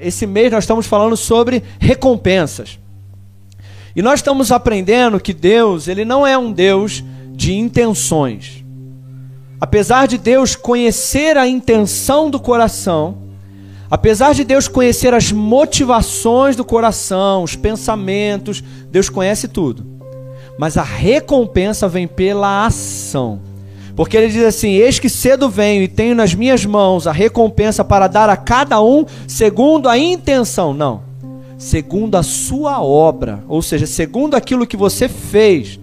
Esse mês nós estamos falando sobre recompensas. E nós estamos aprendendo que Deus, ele não é um Deus de intenções. Apesar de Deus conhecer a intenção do coração, apesar de Deus conhecer as motivações do coração, os pensamentos, Deus conhece tudo. Mas a recompensa vem pela ação. Porque ele diz assim: Eis que cedo venho e tenho nas minhas mãos a recompensa para dar a cada um segundo a intenção. Não. Segundo a sua obra. Ou seja, segundo aquilo que você fez.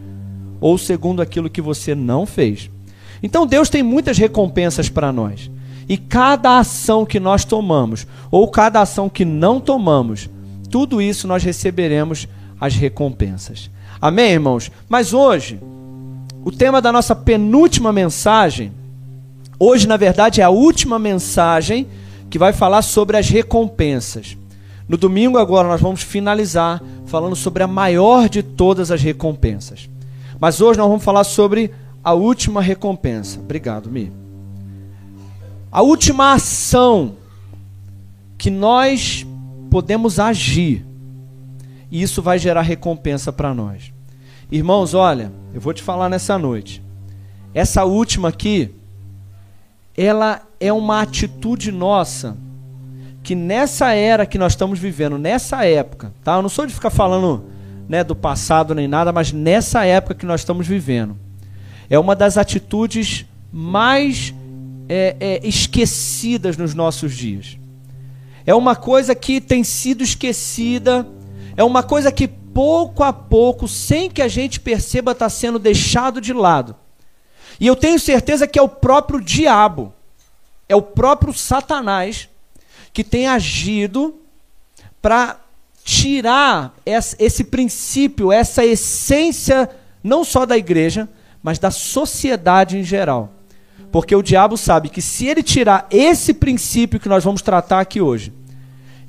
Ou segundo aquilo que você não fez. Então Deus tem muitas recompensas para nós. E cada ação que nós tomamos, ou cada ação que não tomamos, tudo isso nós receberemos as recompensas. Amém, irmãos? Mas hoje o tema da nossa penúltima mensagem, hoje na verdade é a última mensagem que vai falar sobre as recompensas. No domingo agora nós vamos finalizar falando sobre a maior de todas as recompensas. Mas hoje nós vamos falar sobre a última recompensa. Obrigado, Mi. A última ação que nós podemos agir. E isso vai gerar recompensa para nós. Irmãos, olha, eu vou te falar nessa noite. Essa última aqui, ela é uma atitude nossa que nessa era que nós estamos vivendo, nessa época, tá? Eu não sou de ficar falando, né, do passado nem nada, mas nessa época que nós estamos vivendo, é uma das atitudes mais é, é, esquecidas nos nossos dias. É uma coisa que tem sido esquecida, é uma coisa que pouco a pouco, sem que a gente perceba, está sendo deixado de lado. E eu tenho certeza que é o próprio diabo, é o próprio Satanás que tem agido para tirar esse princípio, essa essência, não só da igreja, mas da sociedade em geral. Porque o diabo sabe que se ele tirar esse princípio que nós vamos tratar aqui hoje,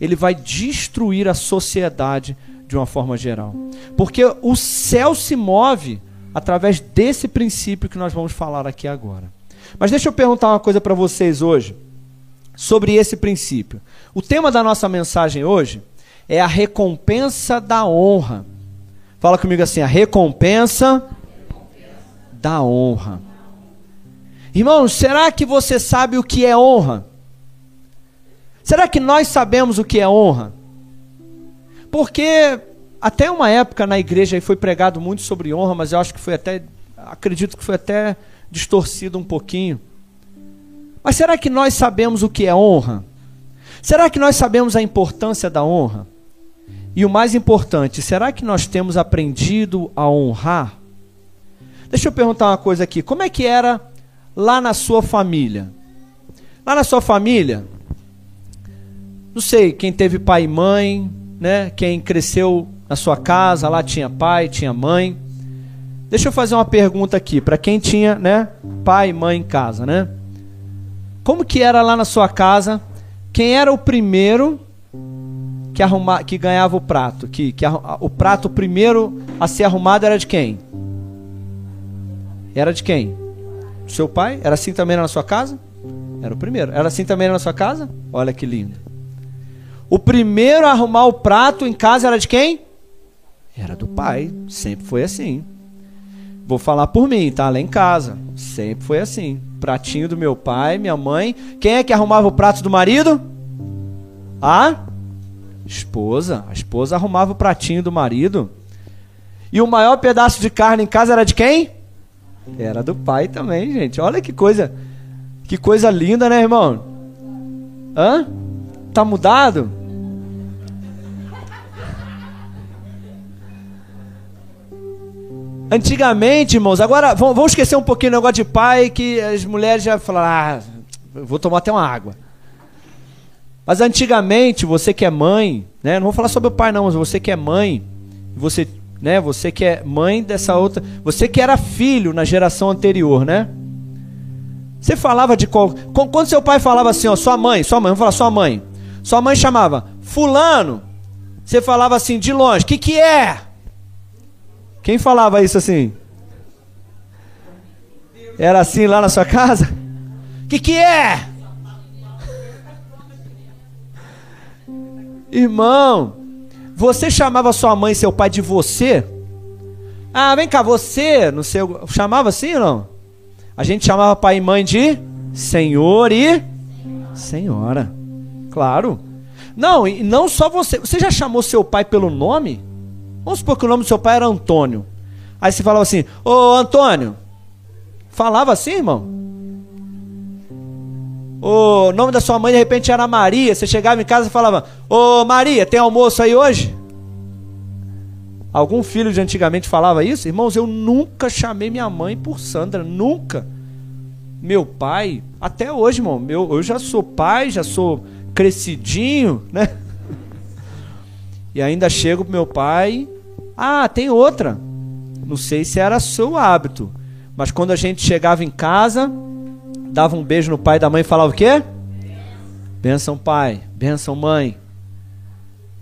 ele vai destruir a sociedade de uma forma geral. Porque o céu se move através desse princípio que nós vamos falar aqui agora. Mas deixa eu perguntar uma coisa para vocês hoje sobre esse princípio. O tema da nossa mensagem hoje é a recompensa da honra. Fala comigo assim: a recompensa da honra. Irmãos, será que você sabe o que é honra? Será que nós sabemos o que é honra? Porque até uma época na igreja foi pregado muito sobre honra, mas eu acho que foi até, acredito que foi até distorcido um pouquinho. Mas será que nós sabemos o que é honra? Será que nós sabemos a importância da honra? E o mais importante, será que nós temos aprendido a honrar? Deixa eu perguntar uma coisa aqui. Como é que era lá na sua família? Lá na sua família, não sei, quem teve pai e mãe, né? Quem cresceu na sua casa, lá tinha pai, tinha mãe. Deixa eu fazer uma pergunta aqui para quem tinha, né, pai e mãe em casa, né? Como que era lá na sua casa? Quem era o primeiro que arruma, que ganhava o prato? Que, que o prato primeiro a ser arrumado era de quem? Era de quem? Do seu pai? Era assim também na sua casa? Era o primeiro. Era assim também na sua casa? Olha que lindo. O primeiro a arrumar o prato em casa era de quem? Era do pai. Sempre foi assim. Vou falar por mim, tá? Lá em casa. Sempre foi assim. Pratinho do meu pai, minha mãe. Quem é que arrumava o prato do marido? A esposa. A esposa arrumava o pratinho do marido. E o maior pedaço de carne em casa era de quem? Era do pai também, gente. Olha que coisa. Que coisa linda, né, irmão? Hã? Tá mudado? Antigamente, irmãos, agora vamos esquecer um pouquinho o negócio de pai, que as mulheres já falaram, ah, vou tomar até uma água. Mas antigamente, você que é mãe, né? Não vou falar sobre o pai não, mas você que é mãe, você, né, você que é mãe dessa outra, você que era filho na geração anterior, né? Você falava de qual, quando seu pai falava assim, ó, sua mãe, sua mãe, vamos falar sua mãe. Sua mãe chamava fulano. Você falava assim de longe, "Que que é?" Quem falava isso assim? Era assim lá na sua casa? Que que é? Irmão, você chamava sua mãe e seu pai de você? Ah, vem cá, você, no seu, chamava assim ou não? A gente chamava pai e mãe de senhor e senhora. Claro. Não, e não só você. Você já chamou seu pai pelo nome? Vamos supor que o nome do seu pai era Antônio. Aí você falava assim: Ô Antônio. Falava assim, irmão? O nome da sua mãe de repente era Maria. Você chegava em casa e falava: Ô Maria, tem almoço aí hoje? Algum filho de antigamente falava isso? Irmãos, eu nunca chamei minha mãe por Sandra, nunca. Meu pai, até hoje, irmão, meu, eu já sou pai, já sou crescidinho, né? E ainda chego pro meu pai. Ah, tem outra. Não sei se era seu hábito, mas quando a gente chegava em casa, dava um beijo no pai da mãe e falava o quê? Benção pai, benção mãe.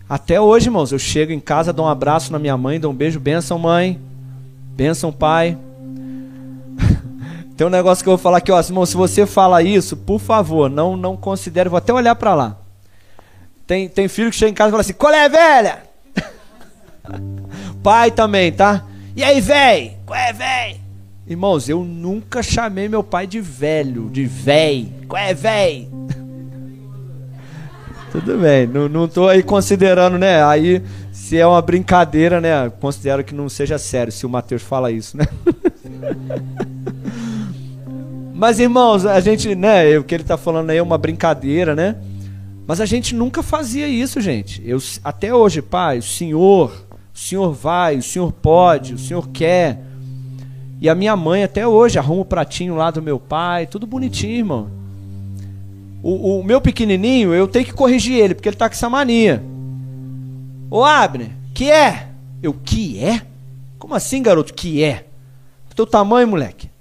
Até hoje, irmãos, eu chego em casa, dou um abraço na minha mãe, dou um beijo, benção mãe, benção pai. Tem um negócio que eu vou falar aqui, ó, irmão, se você fala isso, por favor, não não considere, vou até olhar para lá. Tem, tem filho que chega em casa e fala assim: "Qual é, velha?" pai também, tá? E aí, véi? Qual é, véi? Irmãos, eu nunca chamei meu pai de velho, de véi. Qual é, véi? Tudo bem, não, não tô aí considerando, né? Aí, se é uma brincadeira, né? Considero que não seja sério se o Mateus fala isso, né? Mas, irmãos, a gente, né? O que ele tá falando aí é uma brincadeira, né? Mas a gente nunca fazia isso, gente. Eu, até hoje, pai, o senhor, o senhor vai, o senhor pode, o senhor quer. E a minha mãe até hoje arruma o pratinho lá do meu pai, tudo bonitinho, irmão. O, o meu pequenininho, eu tenho que corrigir ele, porque ele tá com essa mania. Ô Abner, que é? Eu, que é? Como assim, garoto, que é? Teu tamanho, moleque.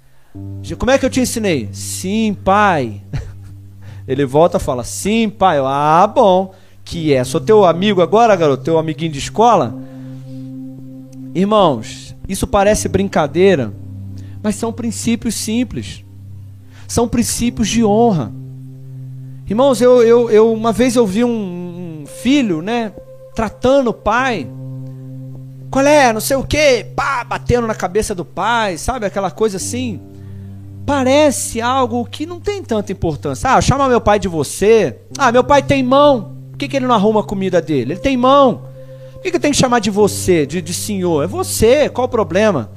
Como é que eu te ensinei? Sim, pai. Ele volta e fala, sim, pai. Eu, ah, bom. Que é? Sou teu amigo agora, garoto? Teu amiguinho de escola? Irmãos, isso parece brincadeira, mas são princípios simples. São princípios de honra. Irmãos, eu, eu, eu uma vez eu vi um, um filho, né, tratando o pai. Qual é? Não sei o que, pá, batendo na cabeça do pai, sabe? Aquela coisa assim. Parece algo que não tem tanta importância. Ah, chama meu pai de você. Ah, meu pai tem mão. Por que, que ele não arruma a comida dele? Ele tem mão. Por que, que tenho que chamar de você, de, de senhor? É você, qual o problema?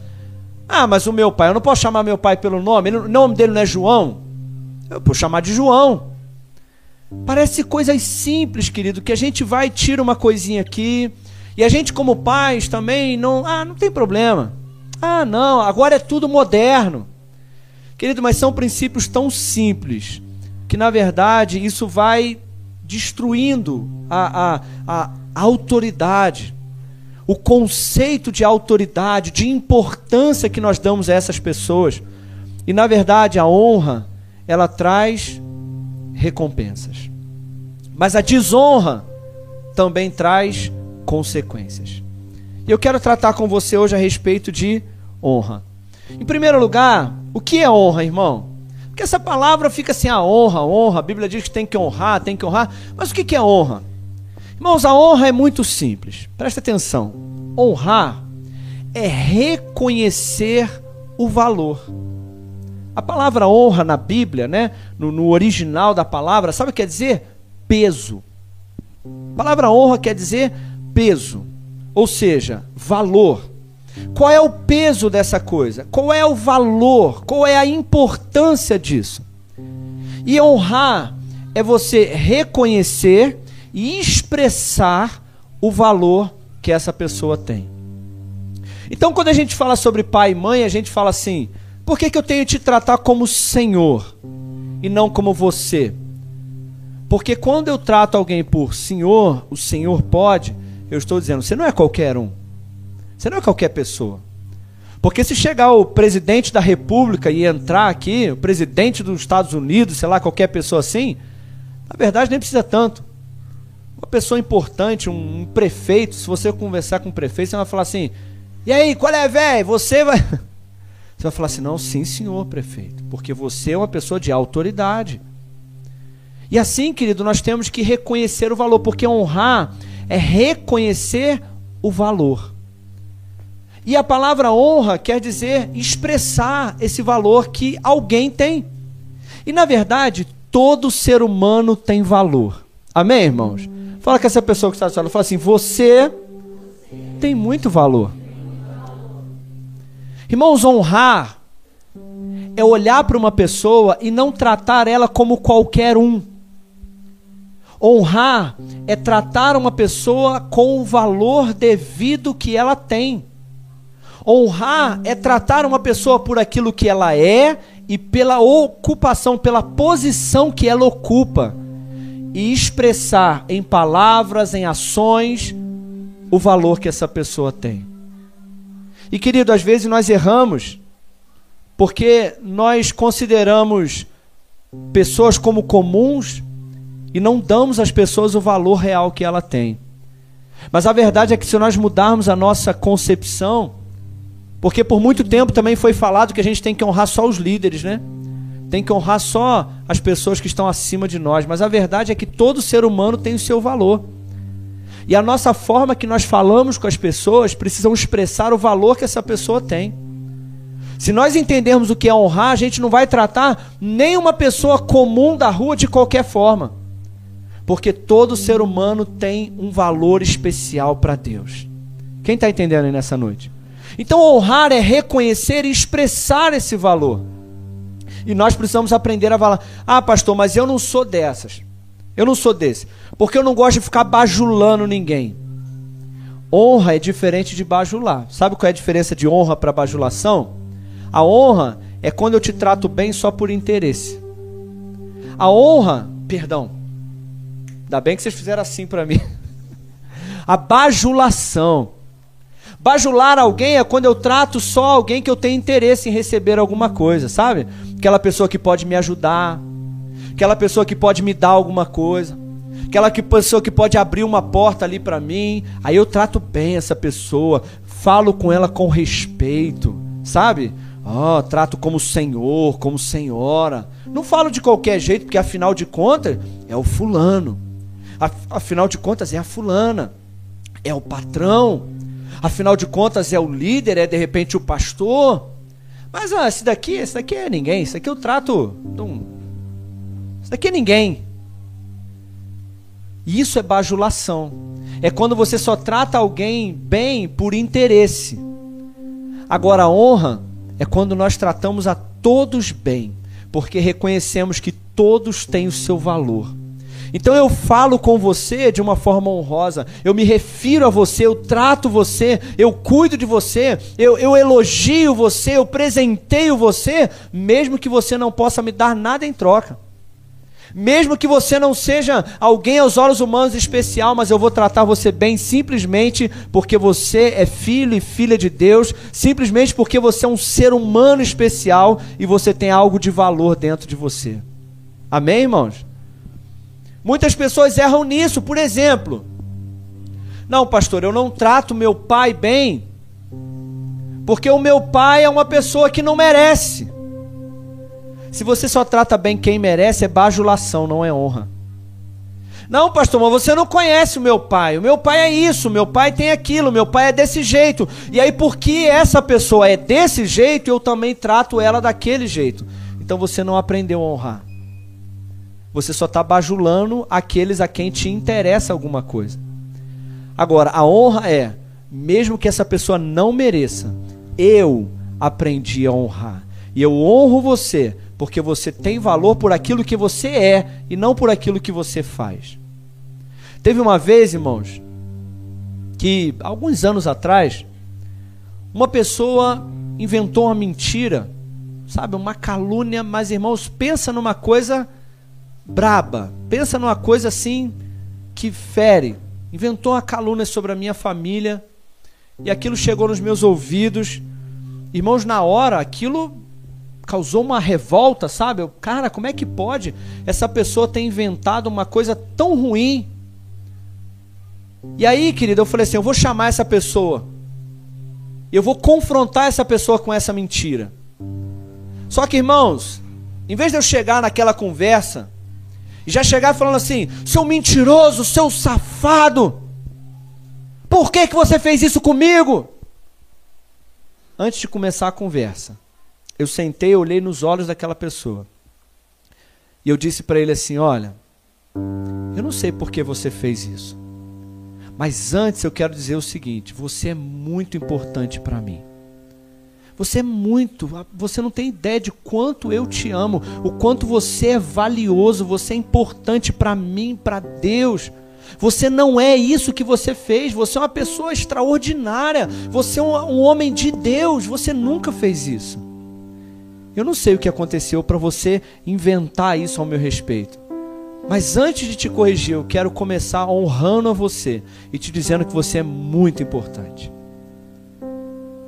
Ah, mas o meu pai, eu não posso chamar meu pai pelo nome, o nome dele não é João. Eu posso chamar de João. Parece coisas simples, querido, que a gente vai tira uma coisinha aqui, e a gente como pais também não, ah, não tem problema. Ah, não, agora é tudo moderno. Querido, mas são princípios tão simples que na verdade isso vai destruindo a, a, a autoridade o conceito de autoridade, de importância que nós damos a essas pessoas. E na verdade, a honra, ela traz recompensas. Mas a desonra também traz consequências. E eu quero tratar com você hoje a respeito de honra. Em primeiro lugar, o que é honra, irmão? Porque essa palavra fica assim, a honra, honra. A Bíblia diz que tem que honrar, tem que honrar. Mas o que é honra? Irmãos, a honra é muito simples. Presta atenção. Honrar é reconhecer o valor. A palavra honra na Bíblia, né, no, no original da palavra, sabe o que quer dizer? Peso. A palavra honra quer dizer peso, ou seja, valor. Qual é o peso dessa coisa? Qual é o valor? Qual é a importância disso? E honrar é você reconhecer e expressar o valor que essa pessoa tem. Então, quando a gente fala sobre pai e mãe, a gente fala assim: por que, que eu tenho que te tratar como Senhor e não como você? Porque quando eu trato alguém por Senhor, o Senhor pode, eu estou dizendo, você não é qualquer um. Você não é qualquer pessoa. Porque se chegar o presidente da República e entrar aqui, o presidente dos Estados Unidos, sei lá, qualquer pessoa assim, na verdade nem precisa tanto uma pessoa importante, um, um, prefeito, se você conversar com o prefeito, você vai falar assim: "E aí, qual é, velho? Você vai Você vai falar assim: "Não, sim, senhor prefeito, porque você é uma pessoa de autoridade". E assim, querido, nós temos que reconhecer o valor, porque honrar é reconhecer o valor. E a palavra honra quer dizer expressar esse valor que alguém tem. E na verdade, todo ser humano tem valor. Amém, irmãos? Fala com essa pessoa que está falando, fala assim: você tem muito valor. Irmãos, honrar é olhar para uma pessoa e não tratar ela como qualquer um. Honrar é tratar uma pessoa com o valor devido que ela tem. Honrar é tratar uma pessoa por aquilo que ela é e pela ocupação, pela posição que ela ocupa. E expressar em palavras, em ações, o valor que essa pessoa tem. E querido, às vezes nós erramos porque nós consideramos pessoas como comuns e não damos às pessoas o valor real que ela tem. Mas a verdade é que se nós mudarmos a nossa concepção, porque por muito tempo também foi falado que a gente tem que honrar só os líderes, né? Tem que honrar só as pessoas que estão acima de nós, mas a verdade é que todo ser humano tem o seu valor. E a nossa forma que nós falamos com as pessoas precisam expressar o valor que essa pessoa tem. Se nós entendermos o que é honrar, a gente não vai tratar nenhuma pessoa comum da rua de qualquer forma. Porque todo ser humano tem um valor especial para Deus. Quem está entendendo aí nessa noite? Então, honrar é reconhecer e expressar esse valor. E nós precisamos aprender a falar: ah, pastor, mas eu não sou dessas. Eu não sou desse. Porque eu não gosto de ficar bajulando ninguém. Honra é diferente de bajular. Sabe qual é a diferença de honra para bajulação? A honra é quando eu te trato bem só por interesse. A honra, perdão. Ainda bem que vocês fizeram assim para mim. A bajulação. Bajular alguém é quando eu trato só alguém que eu tenho interesse em receber alguma coisa, sabe? Aquela pessoa que pode me ajudar, aquela pessoa que pode me dar alguma coisa, aquela que, pessoa que pode abrir uma porta ali para mim. Aí eu trato bem essa pessoa, falo com ela com respeito, sabe? Oh, trato como senhor, como senhora. Não falo de qualquer jeito, porque afinal de contas é o fulano. Afinal de contas é a fulana. É o patrão. Afinal de contas é o líder, é de repente o pastor. Mas ah, esse daqui, esse daqui é ninguém. Esse daqui eu trato. Não, isso daqui é ninguém. Isso é bajulação. É quando você só trata alguém bem por interesse. Agora, a honra é quando nós tratamos a todos bem, porque reconhecemos que todos têm o seu valor. Então eu falo com você de uma forma honrosa, eu me refiro a você, eu trato você, eu cuido de você, eu, eu elogio você, eu presenteio você, mesmo que você não possa me dar nada em troca. Mesmo que você não seja alguém aos olhos humanos especial, mas eu vou tratar você bem simplesmente porque você é filho e filha de Deus, simplesmente porque você é um ser humano especial e você tem algo de valor dentro de você. Amém, irmãos? Muitas pessoas erram nisso, por exemplo. Não, pastor, eu não trato meu pai bem, porque o meu pai é uma pessoa que não merece. Se você só trata bem quem merece, é bajulação, não é honra. Não, pastor, mas você não conhece o meu pai. O meu pai é isso, o meu pai tem aquilo, o meu pai é desse jeito. E aí, porque essa pessoa é desse jeito, eu também trato ela daquele jeito. Então você não aprendeu a honrar. Você só está bajulando aqueles a quem te interessa alguma coisa. Agora, a honra é, mesmo que essa pessoa não mereça, eu aprendi a honrar. E eu honro você porque você tem valor por aquilo que você é e não por aquilo que você faz. Teve uma vez, irmãos, que alguns anos atrás, uma pessoa inventou uma mentira, sabe, uma calúnia, mas irmãos, pensa numa coisa braba, pensa numa coisa assim que fere. Inventou uma calúnia sobre a minha família e aquilo chegou nos meus ouvidos. Irmãos, na hora, aquilo causou uma revolta, sabe? Eu, cara, como é que pode essa pessoa ter inventado uma coisa tão ruim? E aí, querido, eu falei assim: eu vou chamar essa pessoa. Eu vou confrontar essa pessoa com essa mentira. Só que, irmãos, em vez de eu chegar naquela conversa e já chegar falando assim: seu mentiroso, seu safado, por que, que você fez isso comigo? Antes de começar a conversa, eu sentei, olhei nos olhos daquela pessoa e eu disse para ele assim: Olha, eu não sei por que você fez isso, mas antes eu quero dizer o seguinte: você é muito importante para mim. Você é muito, você não tem ideia de quanto eu te amo, o quanto você é valioso, você é importante para mim, para Deus. Você não é isso que você fez, você é uma pessoa extraordinária, você é um, um homem de Deus, você nunca fez isso. Eu não sei o que aconteceu para você inventar isso ao meu respeito. Mas antes de te corrigir, eu quero começar honrando a você e te dizendo que você é muito importante.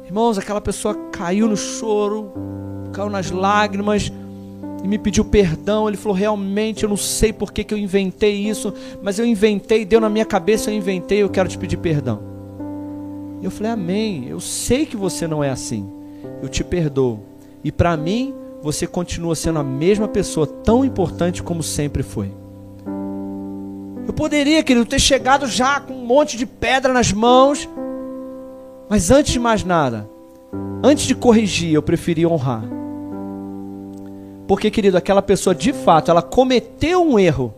Irmãos, aquela pessoa caiu no choro, caiu nas lágrimas e me pediu perdão. Ele falou: Realmente, eu não sei por que, que eu inventei isso, mas eu inventei, deu na minha cabeça, eu inventei, eu quero te pedir perdão. Eu falei: Amém. Eu sei que você não é assim. Eu te perdoo. E para mim, você continua sendo a mesma pessoa, tão importante como sempre foi. Eu poderia, querido, ter chegado já com um monte de pedra nas mãos mas antes de mais nada, antes de corrigir, eu preferi honrar. Porque, querido, aquela pessoa de fato, ela cometeu um erro,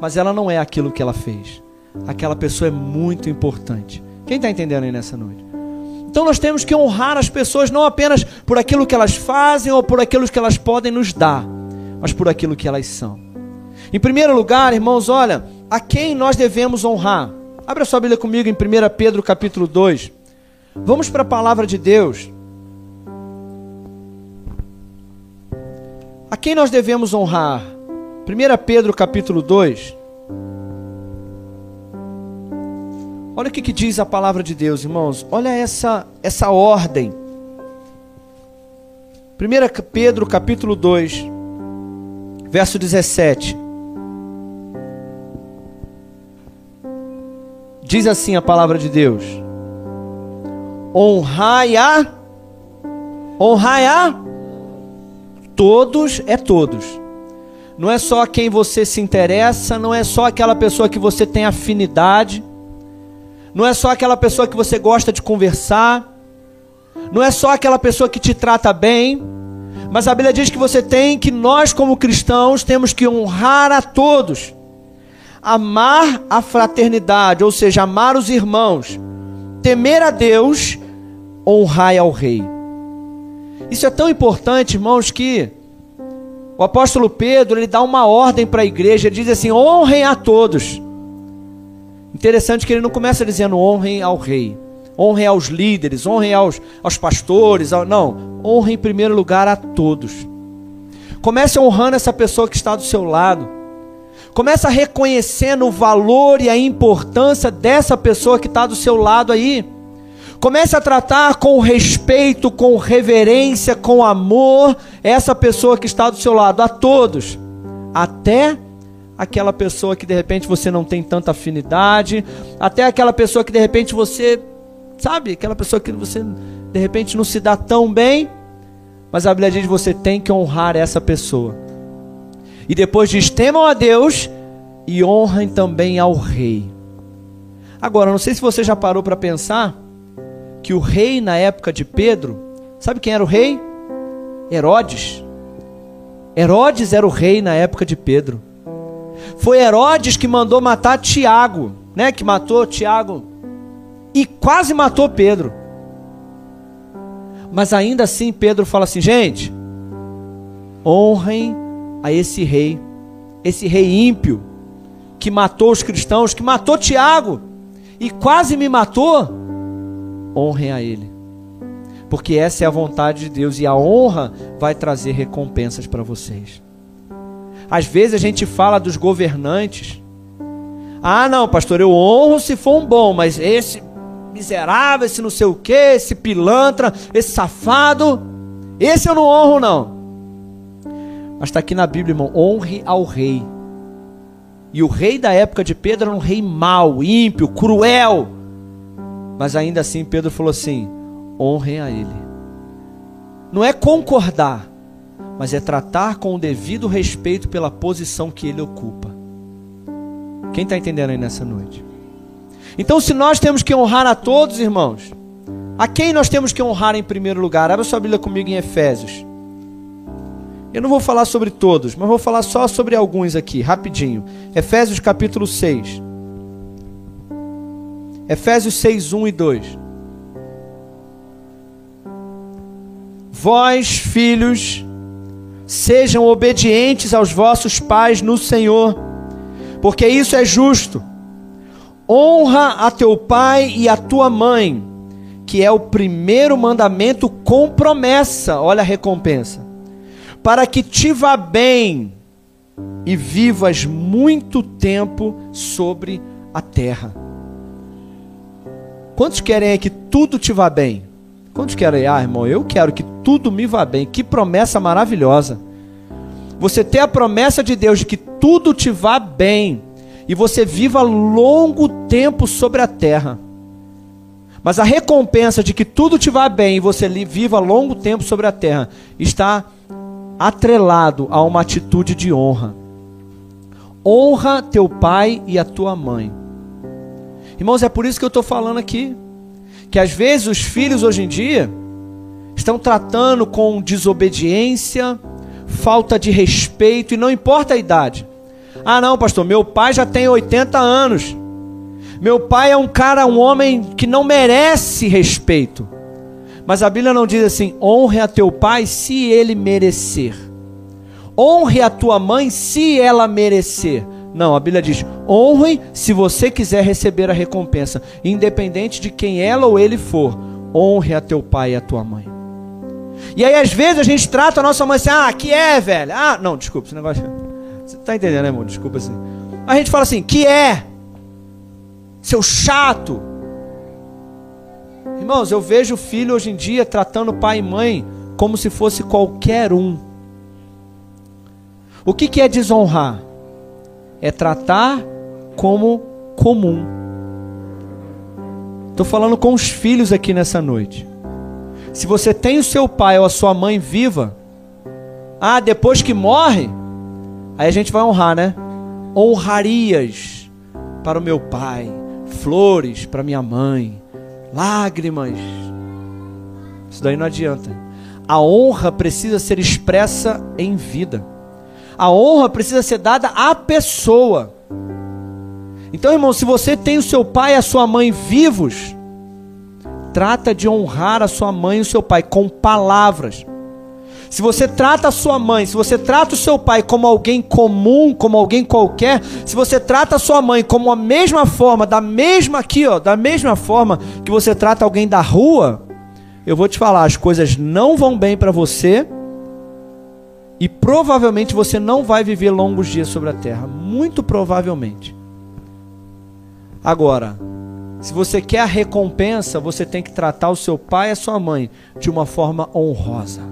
mas ela não é aquilo que ela fez. Aquela pessoa é muito importante. Quem está entendendo aí nessa noite? Então nós temos que honrar as pessoas não apenas por aquilo que elas fazem ou por aquilo que elas podem nos dar, mas por aquilo que elas são. Em primeiro lugar, irmãos, olha, a quem nós devemos honrar? Abra sua Bíblia comigo em 1 Pedro capítulo 2. Vamos para a palavra de Deus. A quem nós devemos honrar? 1 Pedro capítulo 2. Olha o que, que, diz a palavra de Deus, irmãos. Olha essa, essa ordem. 1 Pedro capítulo 2, verso 17. Diz assim a palavra de Deus honrai a honrai a todos é todos. Não é só quem você se interessa, não é só aquela pessoa que você tem afinidade, não é só aquela pessoa que você gosta de conversar, não é só aquela pessoa que te trata bem, mas a Bíblia diz que você tem que nós como cristãos temos que honrar a todos. Amar a fraternidade, ou seja, amar os irmãos, temer a Deus, honrai ao rei. Isso é tão importante, irmãos, que o apóstolo Pedro ele dá uma ordem para a igreja, ele diz assim: honrem a todos. Interessante que ele não começa dizendo honrem ao rei, honrem aos líderes, honrem aos, aos pastores, ao, não, honrem em primeiro lugar a todos. Comece honrando essa pessoa que está do seu lado. Começa reconhecendo o valor e a importância dessa pessoa que está do seu lado aí. Comece a tratar com respeito, com reverência, com amor essa pessoa que está do seu lado, a todos, até aquela pessoa que de repente você não tem tanta afinidade, até aquela pessoa que de repente você, sabe, aquela pessoa que você de repente não se dá tão bem, mas a Bíblia diz que você tem que honrar essa pessoa. E depois diz: temam a Deus e honrem também ao rei. Agora, não sei se você já parou para pensar que o rei na época de Pedro, sabe quem era o rei? Herodes. Herodes era o rei na época de Pedro. Foi Herodes que mandou matar Tiago, né? Que matou Tiago e quase matou Pedro. Mas ainda assim Pedro fala assim, gente, honrem a esse rei, esse rei ímpio, que matou os cristãos, que matou Tiago e quase me matou, honrem a ele. Porque essa é a vontade de Deus e a honra vai trazer recompensas para vocês. Às vezes a gente fala dos governantes. Ah, não, pastor, eu honro se for um bom, mas esse miserável, esse não sei o que, esse pilantra, esse safado, esse eu não honro, não. Mas está aqui na Bíblia, irmão: honre ao rei. E o rei da época de Pedro era um rei mau, ímpio, cruel. Mas ainda assim, Pedro falou assim: honrem a ele. Não é concordar, mas é tratar com o devido respeito pela posição que ele ocupa. Quem está entendendo aí nessa noite? Então, se nós temos que honrar a todos, irmãos, a quem nós temos que honrar em primeiro lugar? Abra sua Bíblia comigo em Efésios. Eu não vou falar sobre todos, mas vou falar só sobre alguns aqui, rapidinho. Efésios capítulo 6. Efésios 6, 1 e 2. Vós, filhos, sejam obedientes aos vossos pais no Senhor, porque isso é justo. Honra a teu pai e a tua mãe, que é o primeiro mandamento com promessa. Olha a recompensa para que te vá bem e vivas muito tempo sobre a terra. Quantos querem que tudo te vá bem? Quantos querem? Ah, irmão, eu quero que tudo me vá bem. Que promessa maravilhosa. Você ter a promessa de Deus de que tudo te vá bem e você viva longo tempo sobre a terra. Mas a recompensa de que tudo te vá bem e você viva longo tempo sobre a terra está atrelado a uma atitude de honra. Honra teu pai e a tua mãe. Irmãos, é por isso que eu estou falando aqui. Que às vezes os filhos hoje em dia estão tratando com desobediência, falta de respeito, e não importa a idade. Ah, não, pastor, meu pai já tem 80 anos. Meu pai é um cara, um homem que não merece respeito. Mas a Bíblia não diz assim: honre a teu pai se ele merecer. Honre a tua mãe se ela merecer. Não, a Bíblia diz: honre se você quiser receber a recompensa, independente de quem ela ou ele for. Honre a teu pai e a tua mãe. E aí, às vezes, a gente trata a nossa mãe assim: ah, que é, velho? Ah, não, desculpa, esse negócio. Você tá entendendo, né, irmão? Desculpa assim. A gente fala assim: que é? Seu chato. Irmãos, eu vejo filho hoje em dia tratando pai e mãe como se fosse qualquer um. O que, que é desonrar? É tratar como comum. Estou falando com os filhos aqui nessa noite. Se você tem o seu pai ou a sua mãe viva, ah, depois que morre, aí a gente vai honrar, né? Honrarias para o meu pai, flores para minha mãe, lágrimas. Isso daí não adianta. A honra precisa ser expressa em vida. A honra precisa ser dada à pessoa. Então, irmão, se você tem o seu pai e a sua mãe vivos, trata de honrar a sua mãe e o seu pai com palavras. Se você trata a sua mãe, se você trata o seu pai como alguém comum, como alguém qualquer, se você trata a sua mãe como a mesma forma, da mesma aqui, ó, da mesma forma que você trata alguém da rua, eu vou te falar, as coisas não vão bem para você e provavelmente você não vai viver longos dias sobre a terra, muito provavelmente. Agora, se você quer a recompensa, você tem que tratar o seu pai e a sua mãe de uma forma honrosa.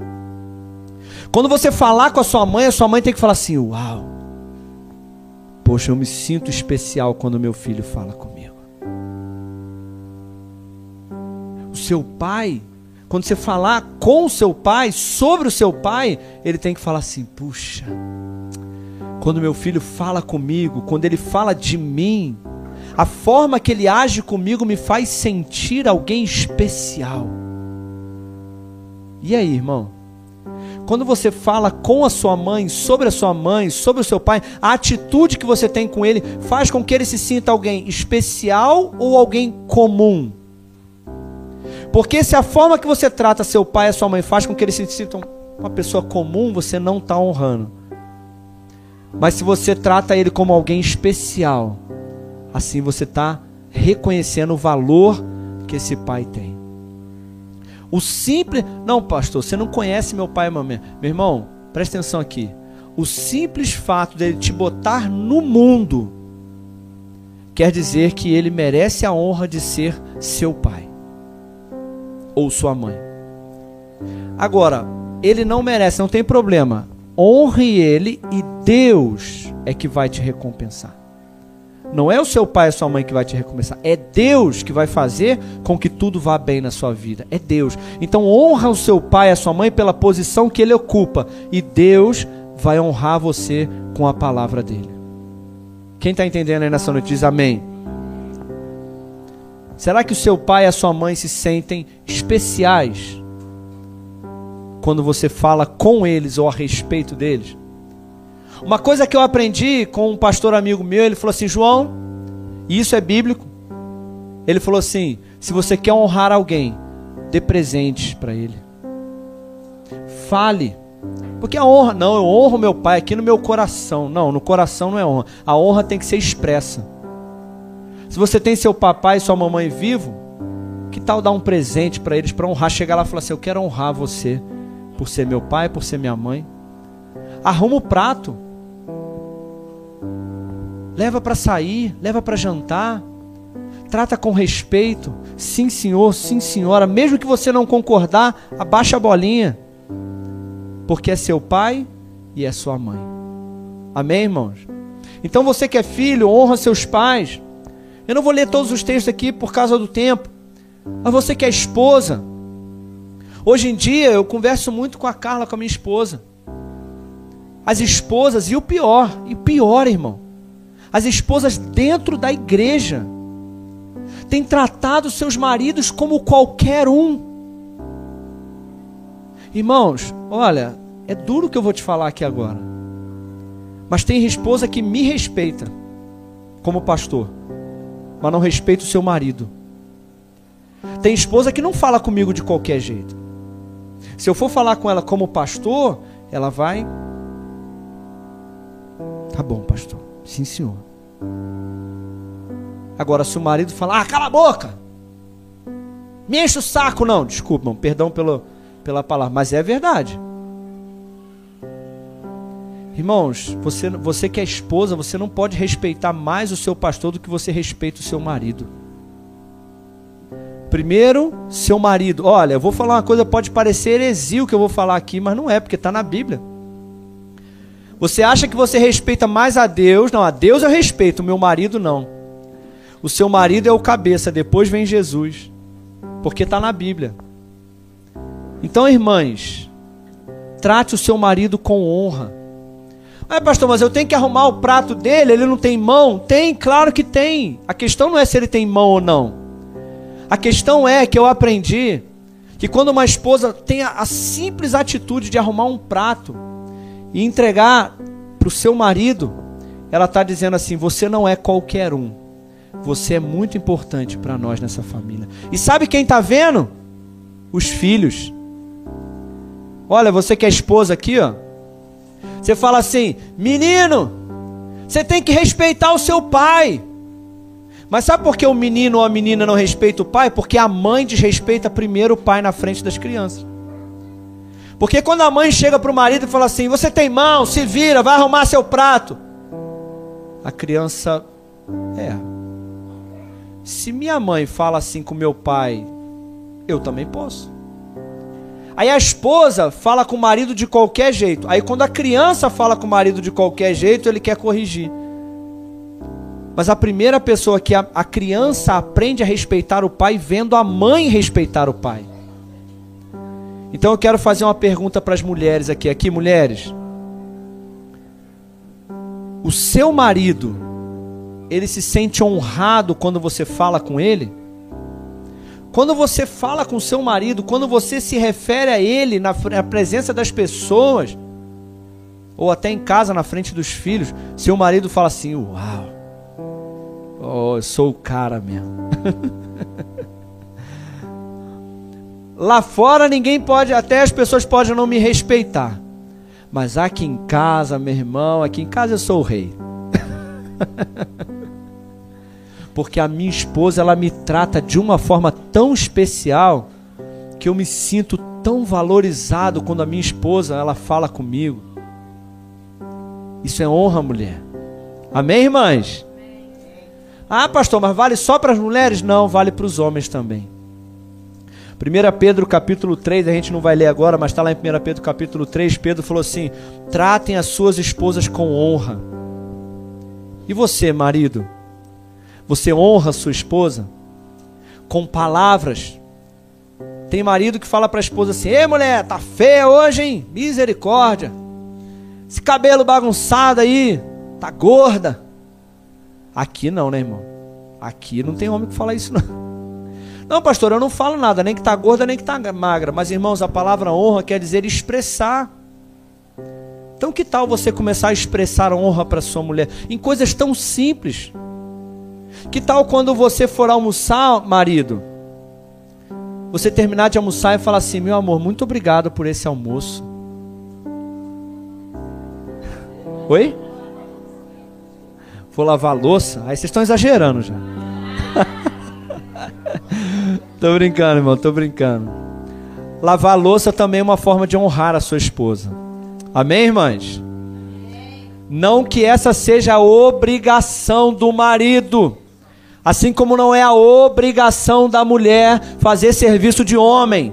Quando você falar com a sua mãe, a sua mãe tem que falar assim: Uau, poxa, eu me sinto especial quando meu filho fala comigo. O seu pai, quando você falar com o seu pai, sobre o seu pai, ele tem que falar assim: Puxa, quando meu filho fala comigo, quando ele fala de mim, a forma que ele age comigo me faz sentir alguém especial. E aí, irmão? Quando você fala com a sua mãe, sobre a sua mãe, sobre o seu pai, a atitude que você tem com ele faz com que ele se sinta alguém especial ou alguém comum. Porque se a forma que você trata seu pai e sua mãe faz com que eles se sintam uma pessoa comum, você não está honrando. Mas se você trata ele como alguém especial, assim você está reconhecendo o valor que esse pai tem. O simples. Não, pastor, você não conhece meu pai e mamãe. Meu irmão, presta atenção aqui. O simples fato dele te botar no mundo quer dizer que ele merece a honra de ser seu pai ou sua mãe. Agora, ele não merece, não tem problema. Honre ele e Deus é que vai te recompensar. Não é o seu pai e a sua mãe que vai te recomeçar. É Deus que vai fazer com que tudo vá bem na sua vida. É Deus. Então honra o seu pai e a sua mãe pela posição que ele ocupa. E Deus vai honrar você com a palavra dele. Quem está entendendo aí nessa noite diz amém. Será que o seu pai e a sua mãe se sentem especiais quando você fala com eles ou a respeito deles? Uma coisa que eu aprendi com um pastor amigo meu, ele falou assim: João, e isso é bíblico. Ele falou assim: se você quer honrar alguém, dê presentes para ele. Fale. Porque a honra, não, eu honro meu pai aqui no meu coração. Não, no coração não é honra. A honra tem que ser expressa. Se você tem seu papai e sua mamãe vivo, que tal dar um presente para eles para honrar? Chegar lá e falar assim: Eu quero honrar você por ser meu pai, por ser minha mãe. Arruma o prato. Leva para sair, leva para jantar. Trata com respeito. Sim, senhor, sim, senhora. Mesmo que você não concordar, abaixa a bolinha. Porque é seu pai e é sua mãe. Amém, irmãos? Então você que é filho, honra seus pais. Eu não vou ler todos os textos aqui por causa do tempo. Mas você que é esposa. Hoje em dia eu converso muito com a Carla, com a minha esposa. As esposas, e o pior, e o pior, irmão. As esposas dentro da igreja têm tratado seus maridos como qualquer um. Irmãos, olha, é duro o que eu vou te falar aqui agora. Mas tem esposa que me respeita como pastor mas não respeita o seu marido. Tem esposa que não fala comigo de qualquer jeito. Se eu for falar com ela como pastor, ela vai. Tá bom, pastor. Sim, senhor. Agora, se o marido falar, ah, cala a boca! Me enche o saco, não. Desculpa, perdão pelo, pela palavra, mas é verdade. Irmãos, você, você que é esposa, você não pode respeitar mais o seu pastor do que você respeita o seu marido. Primeiro, seu marido. Olha, eu vou falar uma coisa, pode parecer heresia o que eu vou falar aqui, mas não é, porque está na Bíblia. Você acha que você respeita mais a Deus? Não, a Deus eu respeito, o meu marido não. O seu marido é o cabeça, depois vem Jesus. Porque está na Bíblia. Então, irmãs, trate o seu marido com honra. Ah, pastor, mas eu tenho que arrumar o prato dele, ele não tem mão? Tem, claro que tem. A questão não é se ele tem mão ou não. A questão é que eu aprendi que quando uma esposa tem a, simples atitude de arrumar um prato e entregar para o seu marido, ela está dizendo assim: você não é qualquer um. Você é muito importante para nós nessa família. E sabe quem está vendo? Os filhos. Olha, você que é esposa aqui, ó. Você fala assim: menino, você tem que respeitar o seu pai. Mas sabe por que o menino ou a menina não respeita o pai? Porque a mãe desrespeita primeiro o pai na frente das crianças. Porque quando a mãe chega para o marido e fala assim: Você tem mão, se vira, vai arrumar seu prato. A criança, é. Se minha mãe fala assim com meu pai, eu também posso. Aí a esposa fala com o marido de qualquer jeito. Aí quando a criança fala com o marido de qualquer jeito, ele quer corrigir. Mas a primeira pessoa que a, a criança aprende a respeitar o pai vendo a mãe respeitar o pai. Então eu quero fazer uma pergunta para as mulheres aqui, aqui mulheres. O seu marido, ele se sente honrado quando você fala com ele? Quando você fala com seu marido, quando você se refere a ele na, na presença das pessoas, ou até em casa, na frente dos filhos, seu marido fala assim: Uau, oh, eu sou o cara mesmo. Lá fora ninguém pode, até as pessoas podem não me respeitar. Mas aqui em casa, meu irmão, aqui em casa eu sou o rei. porque a minha esposa ela me trata de uma forma tão especial que eu me sinto tão valorizado quando a minha esposa ela fala comigo. Isso é honra, mulher. Amém, irmãs? Ah, pastor, mas vale só para as mulheres? Não, vale para os homens também. 1 Pedro capítulo 3, a gente não vai ler agora, mas está lá em 1 Pedro capítulo 3, Pedro falou assim: tratem as suas esposas com honra. E você, marido? Você honra sua esposa com palavras. Tem marido que fala para a esposa assim: Ei mulher, tá feia hoje, hein? Misericórdia. Esse cabelo bagunçado aí, tá gorda. Aqui não, né, irmão? Aqui não tem homem que fala isso, não. Não, pastor, eu não falo nada, nem que está gorda, nem que está magra. Mas, irmãos, a palavra honra quer dizer expressar. Então, que tal você começar a expressar honra para sua mulher em coisas tão simples? Que tal quando você for almoçar, marido? Você terminar de almoçar e falar assim: Meu amor, muito obrigado por esse almoço. Oi? Vou lavar louça? Aí vocês estão exagerando já. tô brincando, irmão, tô brincando. Lavar louça também é uma forma de honrar a sua esposa. Amém, irmãs? Não que essa seja a obrigação do marido. Assim como não é a obrigação da mulher fazer serviço de homem.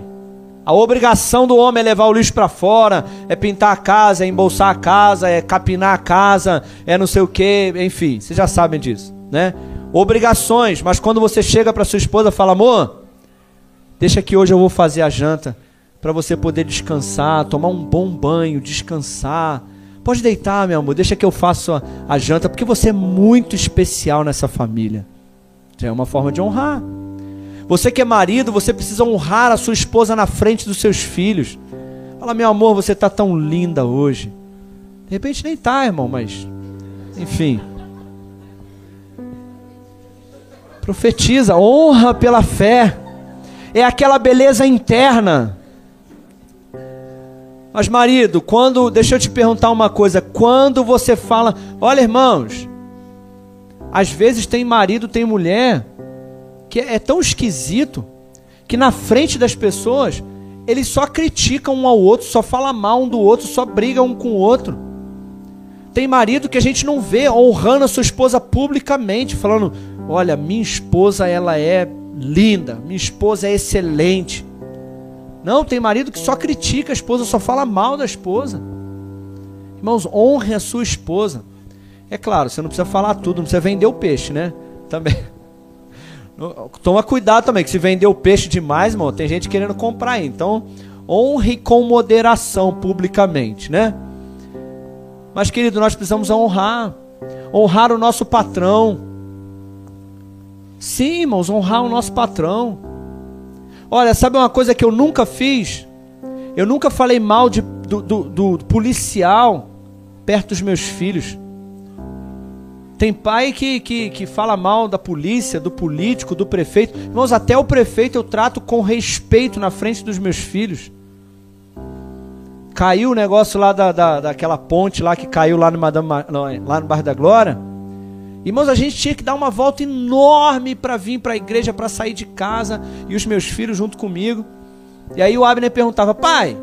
A obrigação do homem é levar o lixo para fora, é pintar a casa, é embolsar a casa, é capinar a casa, é não sei o que, enfim, vocês já sabem disso, né? Obrigações, mas quando você chega para sua esposa fala, amor, deixa que hoje eu vou fazer a janta para você poder descansar, tomar um bom banho, descansar. Pode deitar, meu amor, deixa que eu faça a, a janta, porque você é muito especial nessa família. É uma forma de honrar. Você que é marido, você precisa honrar a sua esposa na frente dos seus filhos. Fala, meu amor, você está tão linda hoje. De repente nem tá, irmão, mas enfim. Profetiza, honra pela fé. É aquela beleza interna. Mas marido, quando, deixa eu te perguntar uma coisa, quando você fala, olha, irmãos, às vezes tem marido, tem mulher que é tão esquisito que na frente das pessoas eles só criticam um ao outro, só fala mal um do outro, só briga um com o outro. Tem marido que a gente não vê honrando a sua esposa publicamente, falando: "Olha, minha esposa ela é linda, minha esposa é excelente". Não, tem marido que só critica a esposa, só fala mal da esposa. Irmãos, honre a sua esposa. É claro, você não precisa falar tudo, não precisa vender o peixe, né? Também. Toma cuidado também, que se vender o peixe demais, irmão, tem gente querendo comprar aí. Então, honre com moderação publicamente, né? Mas, querido, nós precisamos honrar. Honrar o nosso patrão. Sim, irmãos, honrar o nosso patrão. Olha, sabe uma coisa que eu nunca fiz? Eu nunca falei mal de, do, do, do policial perto dos meus filhos. Tem pai que, que, que fala mal da polícia, do político, do prefeito. Irmãos, até o prefeito eu trato com respeito na frente dos meus filhos. Caiu o negócio lá da, da, daquela ponte lá que caiu lá no, Madame, lá no Bairro da Glória. Irmãos, a gente tinha que dar uma volta enorme para vir para a igreja, para sair de casa e os meus filhos junto comigo. E aí o Abner perguntava: pai,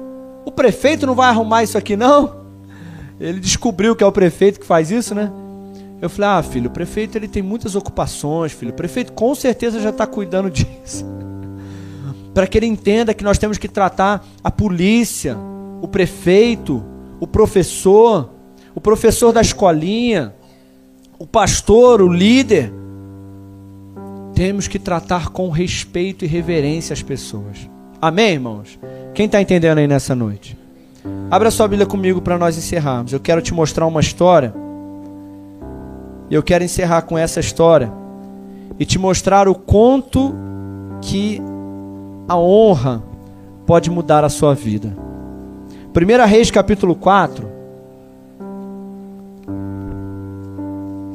o prefeito não vai arrumar isso aqui não? Ele descobriu que é o prefeito que faz isso, né? Eu falei, ah, filho, o prefeito ele tem muitas ocupações, filho. O prefeito com certeza já está cuidando disso. Para que ele entenda que nós temos que tratar a polícia, o prefeito, o professor, o professor da escolinha, o pastor, o líder. Temos que tratar com respeito e reverência as pessoas. Amém, irmãos? Quem está entendendo aí nessa noite? Abra sua Bíblia comigo para nós encerrarmos. Eu quero te mostrar uma história e eu quero encerrar com essa história e te mostrar o quanto que a honra pode mudar a sua vida. 1 Reis capítulo 4.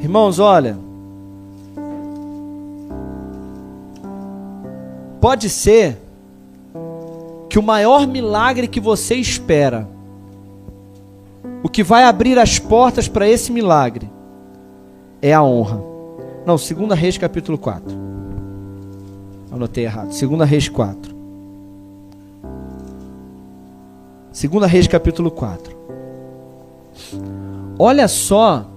Irmãos, olha. Pode ser que o maior milagre que você espera, o que vai abrir as portas para esse milagre, é a honra. Não, 2 Reis capítulo 4. Anotei errado. 2 Reis 4. 2 Reis capítulo 4. Olha só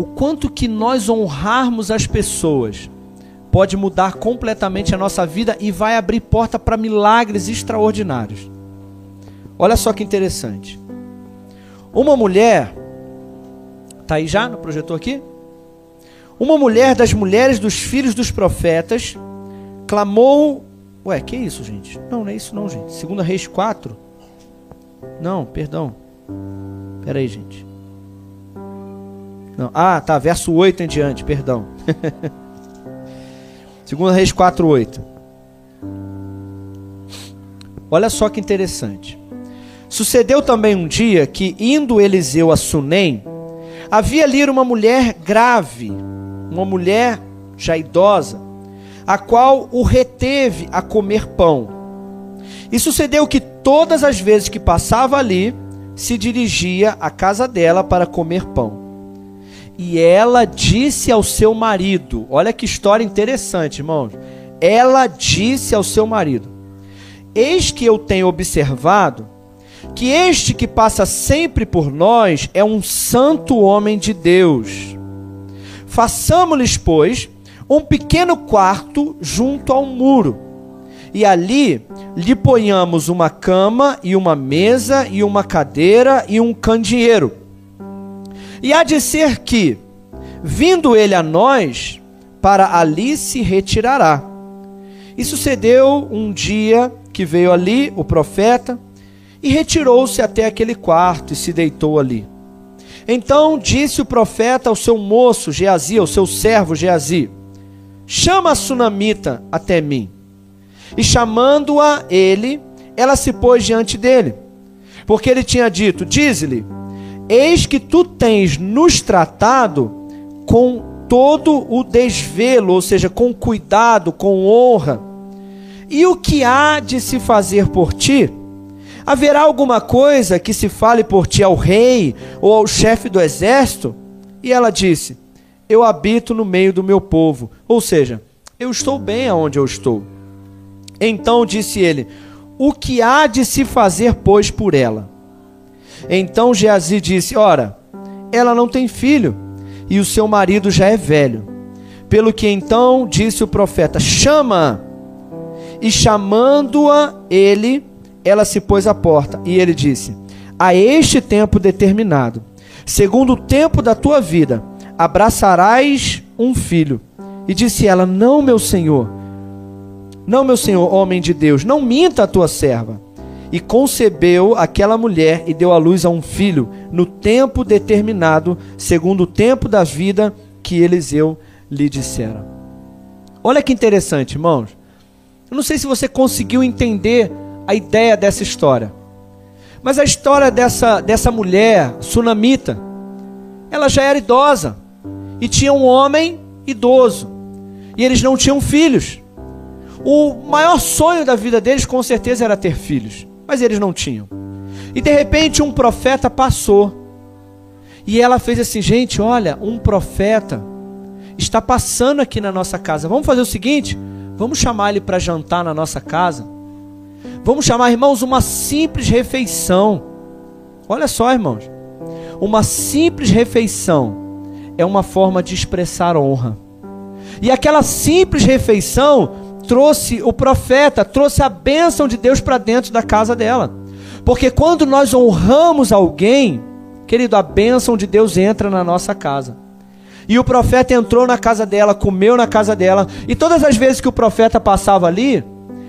o quanto que nós honrarmos as pessoas pode mudar completamente a nossa vida e vai abrir porta para milagres extraordinários. Olha só que interessante. Uma mulher, tá aí já no projetor aqui? Uma mulher das mulheres dos filhos dos profetas clamou. Ué, que isso, gente? Não, não é isso, não, gente. Segunda Reis 4. Não, perdão. Pera aí, gente. Não. Ah, tá, verso 8 em diante, perdão. 2 Reis 4, 8. Olha só que interessante. Sucedeu também um dia que, indo Eliseu a Sunem, havia ali uma mulher grave, uma mulher já idosa, a qual o reteve a comer pão. E sucedeu que todas as vezes que passava ali, se dirigia à casa dela para comer pão. E ela disse ao seu marido: Olha que história interessante, irmãos. Ela disse ao seu marido: Eis que eu tenho observado que este que passa sempre por nós é um santo homem de Deus. Façamos-lhes, pois, um pequeno quarto junto ao muro, e ali lhe ponhamos uma cama e uma mesa e uma cadeira e um candeeiro. E há de ser que, vindo ele a nós, para ali se retirará. E sucedeu um dia que veio ali o profeta e retirou-se até aquele quarto e se deitou ali. Então disse o profeta ao seu moço Geazi, ao seu servo Geazi: Chama a sunamita até mim. E chamando-a ele, ela se pôs diante dele. Porque ele tinha dito: Diz-lhe: Eis que tu tens nos tratado com todo o desvelo, ou seja, com cuidado, com honra. E o que há de se fazer por ti? Haverá alguma coisa que se fale por ti ao rei ou ao chefe do exército? E ela disse: Eu habito no meio do meu povo, ou seja, eu estou bem aonde eu estou. Então disse ele: O que há de se fazer, pois, por ela? Então Geazi disse: Ora, ela não tem filho, e o seu marido já é velho. Pelo que então disse o profeta: Chama! E chamando-a ele, ela se pôs à porta, e ele disse: A este tempo determinado, segundo o tempo da tua vida, abraçarás um filho. E disse ela: Não, meu senhor, não, meu senhor, homem de Deus, não minta a tua serva. E concebeu aquela mulher e deu à luz a um filho, no tempo determinado, segundo o tempo da vida que Eliseu lhe dissera. Olha que interessante, irmãos. Eu não sei se você conseguiu entender a ideia dessa história. Mas a história dessa, dessa mulher sunamita, ela já era idosa e tinha um homem idoso e eles não tinham filhos. O maior sonho da vida deles com certeza era ter filhos, mas eles não tinham. E de repente um profeta passou e ela fez assim: gente, olha, um profeta está passando aqui na nossa casa. Vamos fazer o seguinte: vamos chamar ele para jantar na nossa casa. Vamos chamar, irmãos, uma simples refeição. Olha só, irmãos. Uma simples refeição é uma forma de expressar honra. E aquela simples refeição trouxe o profeta, trouxe a bênção de Deus para dentro da casa dela. Porque quando nós honramos alguém, querido, a bênção de Deus entra na nossa casa. E o profeta entrou na casa dela, comeu na casa dela, e todas as vezes que o profeta passava ali,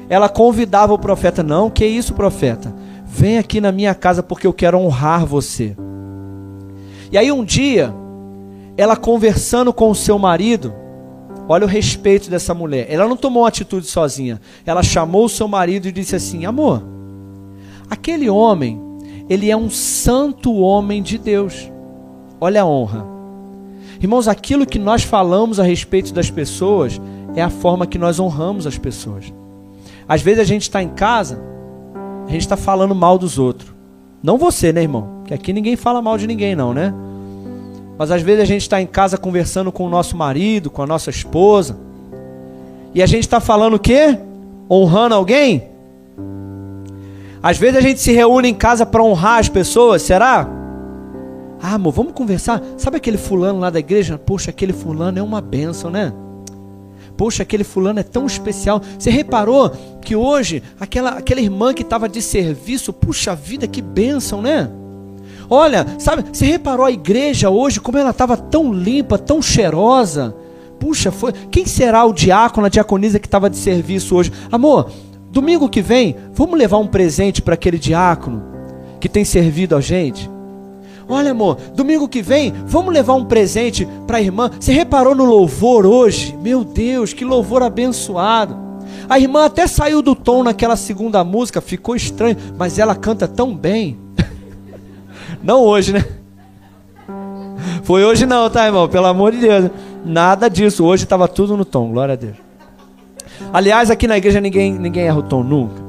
ela convidava o profeta: Não, que isso, profeta? Vem aqui na minha casa porque eu quero honrar você. E aí um dia, ela conversando com o seu marido, olha o respeito dessa mulher. Ela não tomou uma atitude sozinha. Ela chamou o seu marido e disse assim: Amor, aquele homem, ele é um santo homem de Deus. Olha a honra. Irmãos, aquilo que nós falamos a respeito das pessoas é a forma que nós honramos as pessoas. Às vezes a gente está em casa, a gente está falando mal dos outros. Não você, né, irmão? Que aqui ninguém fala mal de ninguém, não, né? Mas às vezes a gente está em casa conversando com o nosso marido, com a nossa esposa. E a gente está falando o quê? Honrando alguém? Às vezes a gente se reúne em casa para honrar as pessoas, será? Ah, amor, vamos conversar. Sabe aquele fulano lá da igreja? Poxa, aquele fulano é uma benção, né? Poxa, aquele fulano é tão especial. Você reparou que hoje aquela, aquela irmã que estava de serviço, puxa vida, que bênção, né? Olha, sabe, você reparou a igreja hoje como ela estava tão limpa, tão cheirosa? Puxa, foi. Quem será o diácono, a diaconisa que estava de serviço hoje? Amor, domingo que vem, vamos levar um presente para aquele diácono que tem servido a gente? Olha, amor, domingo que vem, vamos levar um presente para a irmã. Você reparou no louvor hoje? Meu Deus, que louvor abençoado. A irmã até saiu do tom naquela segunda música, ficou estranho, mas ela canta tão bem. Não hoje, né? Foi hoje não, tá, irmão? Pelo amor de Deus. Nada disso. Hoje estava tudo no tom, glória a Deus. Aliás, aqui na igreja ninguém, ninguém erra o tom nunca.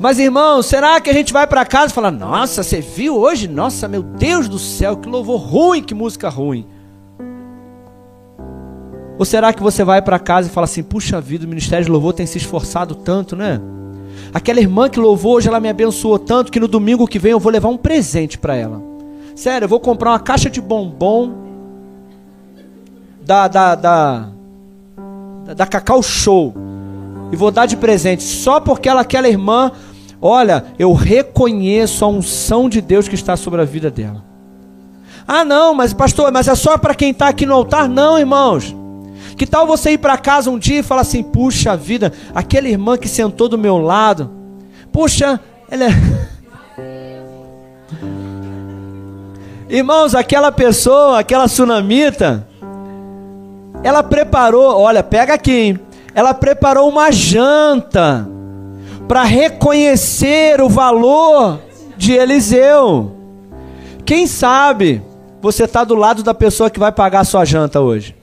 Mas irmão, será que a gente vai para casa e fala: Nossa, você viu hoje? Nossa, meu Deus do céu, que louvor ruim, que música ruim. Ou será que você vai para casa e fala assim: Puxa vida, o ministério de louvor tem se esforçado tanto, né? Aquela irmã que louvou hoje, ela me abençoou tanto que no domingo que vem eu vou levar um presente para ela. Sério, eu vou comprar uma caixa de bombom da, da, da, da, Cacau Show e vou dar de presente só porque ela, aquela irmã, olha, eu reconheço a unção de Deus que está sobre a vida dela. Ah, não, mas pastor, mas é só para quem está aqui no altar? Não, irmãos. Que tal você ir para casa um dia e falar assim: puxa vida, aquela irmã que sentou do meu lado, puxa, ela é. Irmãos, aquela pessoa, aquela tsunamita, ela preparou, olha, pega aqui, hein? ela preparou uma janta para reconhecer o valor de Eliseu. Quem sabe você está do lado da pessoa que vai pagar a sua janta hoje?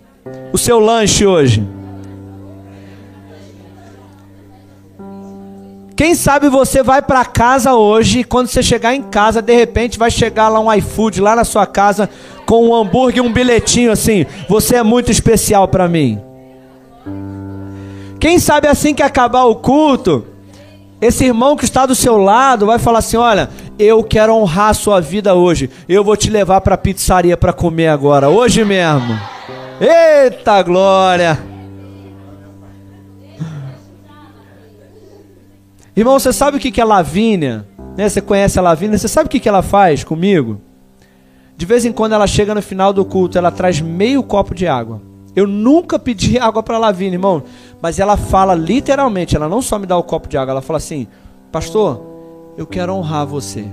O seu lanche hoje? Quem sabe você vai para casa hoje e quando você chegar em casa, de repente vai chegar lá um iFood lá na sua casa com um hambúrguer e um bilhetinho assim: "Você é muito especial para mim". Quem sabe assim que acabar o culto, esse irmão que está do seu lado vai falar assim: "Olha, eu quero honrar a sua vida hoje. Eu vou te levar para a pizzaria para comer agora, hoje mesmo". Eita glória! Irmão, você sabe o que é Lavínia? Né? Você conhece a Lavínia? Você sabe o que ela faz comigo? De vez em quando ela chega no final do culto, ela traz meio copo de água. Eu nunca pedi água para Lavínia, irmão, mas ela fala literalmente, ela não só me dá o copo de água, ela fala assim: Pastor, eu quero honrar você.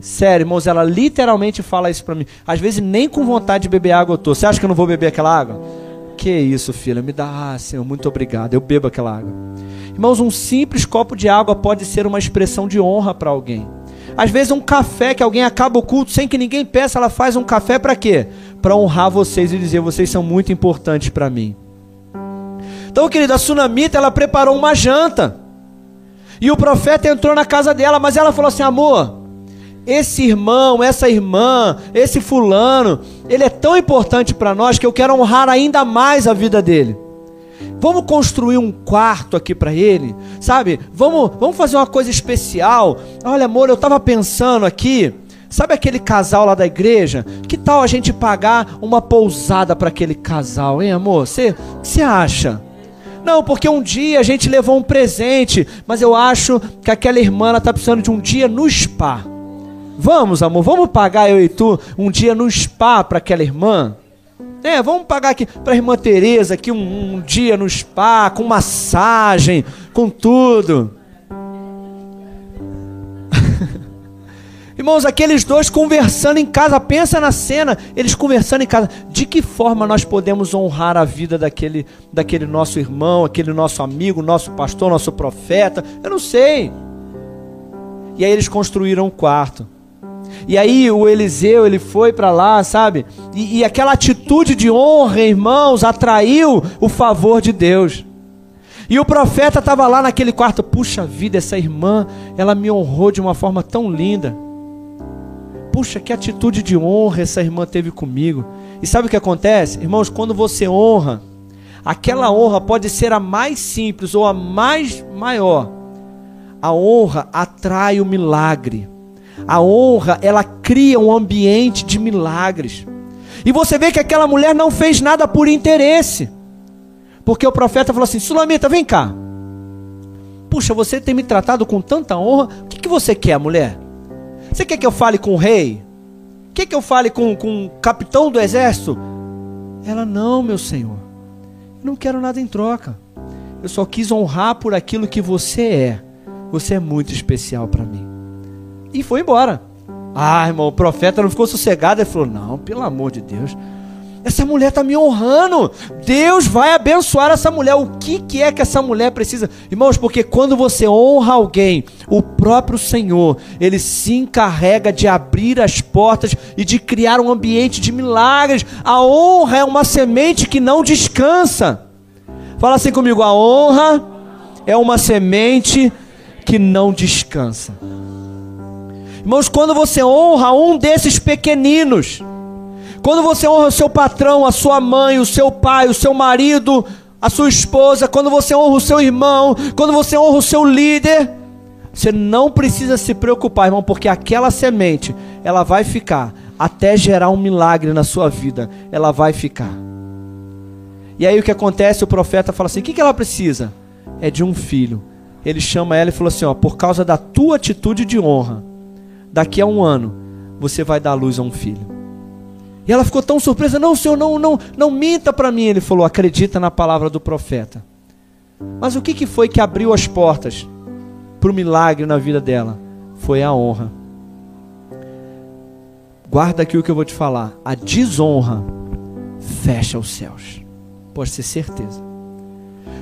Sério, irmãos, ela literalmente fala isso para mim. Às vezes nem com vontade de beber água eu tô. Você acha que eu não vou beber aquela água? Que isso, filha, me dá, ah, Senhor, muito obrigado. Eu bebo aquela água. Irmãos, um simples copo de água pode ser uma expressão de honra para alguém. Às vezes um café que alguém acaba o culto sem que ninguém peça, ela faz um café para quê? Para honrar vocês e dizer vocês são muito importantes para mim. Então, querida, a Sunamita, ela preparou uma janta. E o profeta entrou na casa dela, mas ela falou assim: "Amor, esse irmão, essa irmã, esse fulano, ele é tão importante para nós que eu quero honrar ainda mais a vida dele. Vamos construir um quarto aqui para ele, sabe? Vamos, vamos fazer uma coisa especial. Olha, amor, eu estava pensando aqui, sabe aquele casal lá da igreja? Que tal a gente pagar uma pousada para aquele casal, hein, amor? Você acha? Não, porque um dia a gente levou um presente, mas eu acho que aquela irmã está precisando de um dia no spa. Vamos, amor, vamos pagar eu e tu um dia no spa para aquela irmã? É, vamos pagar aqui para a irmã Tereza aqui um, um dia no spa, com massagem, com tudo. Irmãos, aqueles dois conversando em casa, pensa na cena, eles conversando em casa. De que forma nós podemos honrar a vida daquele, daquele nosso irmão, aquele nosso amigo, nosso pastor, nosso profeta? Eu não sei. E aí eles construíram um quarto. E aí o Eliseu, ele foi para lá, sabe? E, e aquela atitude de honra, irmãos, atraiu o favor de Deus. E o profeta estava lá naquele quarto, puxa vida, essa irmã, ela me honrou de uma forma tão linda. Puxa, que atitude de honra essa irmã teve comigo. E sabe o que acontece? Irmãos, quando você honra, aquela honra pode ser a mais simples ou a mais maior. A honra atrai o milagre. A honra, ela cria um ambiente de milagres. E você vê que aquela mulher não fez nada por interesse. Porque o profeta falou assim: Sulamita, vem cá. Puxa, você tem me tratado com tanta honra. O que, que você quer, mulher? Você quer que eu fale com o rei? Quer que eu fale com, com o capitão do exército? Ela, não, meu senhor. Não quero nada em troca. Eu só quis honrar por aquilo que você é. Você é muito especial para mim. E foi embora. Ah, irmão, o profeta não ficou sossegado. Ele falou: Não, pelo amor de Deus. Essa mulher está me honrando. Deus vai abençoar essa mulher. O que, que é que essa mulher precisa? Irmãos, porque quando você honra alguém, o próprio Senhor, ele se encarrega de abrir as portas e de criar um ambiente de milagres. A honra é uma semente que não descansa. Fala assim comigo: a honra é uma semente que não descansa. Irmãos, quando você honra um desses pequeninos, quando você honra o seu patrão, a sua mãe, o seu pai, o seu marido, a sua esposa, quando você honra o seu irmão, quando você honra o seu líder, você não precisa se preocupar, irmão, porque aquela semente, ela vai ficar até gerar um milagre na sua vida. Ela vai ficar. E aí o que acontece? O profeta fala assim: o que, que ela precisa? É de um filho. Ele chama ela e falou assim: ó, por causa da tua atitude de honra, daqui a um ano você vai dar luz a um filho. E ela ficou tão surpresa: Não, senhor, não, não, não minta para mim. Ele falou: Acredita na palavra do profeta. Mas o que, que foi que abriu as portas para o milagre na vida dela? Foi a honra. Guarda aqui o que eu vou te falar: a desonra fecha os céus. Pode ter certeza.